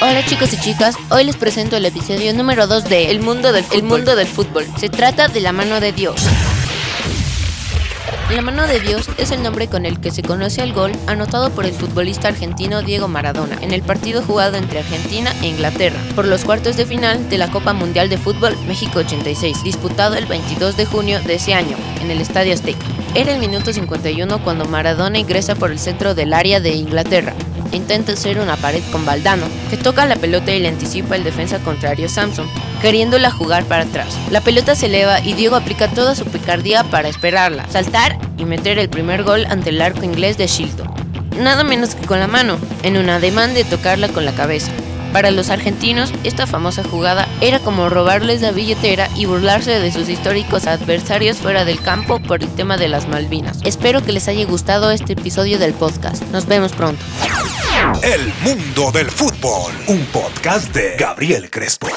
Hola chicos y chicas, hoy les presento el episodio número 2 de El mundo del, el mundo del fútbol. Se trata de la mano de Dios. La mano de Dios es el nombre con el que se conoce al gol anotado por el futbolista argentino Diego Maradona en el partido jugado entre Argentina e Inglaterra por los cuartos de final de la Copa Mundial de Fútbol México 86, disputado el 22 de junio de ese año en el Estadio Azteca. Era el minuto 51 cuando Maradona ingresa por el centro del área de Inglaterra. Intenta hacer una pared con Valdano, que toca la pelota y le anticipa el defensa contrario Samson, queriéndola jugar para atrás. La pelota se eleva y Diego aplica toda su picardía para esperarla, saltar y meter el primer gol ante el arco inglés de Shilton. Nada menos que con la mano, en un ademán de tocarla con la cabeza. Para los argentinos, esta famosa jugada era como robarles la billetera y burlarse de sus históricos adversarios fuera del campo por el tema de las Malvinas. Espero que les haya gustado este episodio del podcast. Nos vemos pronto. El mundo del fútbol, un podcast de Gabriel Crespo.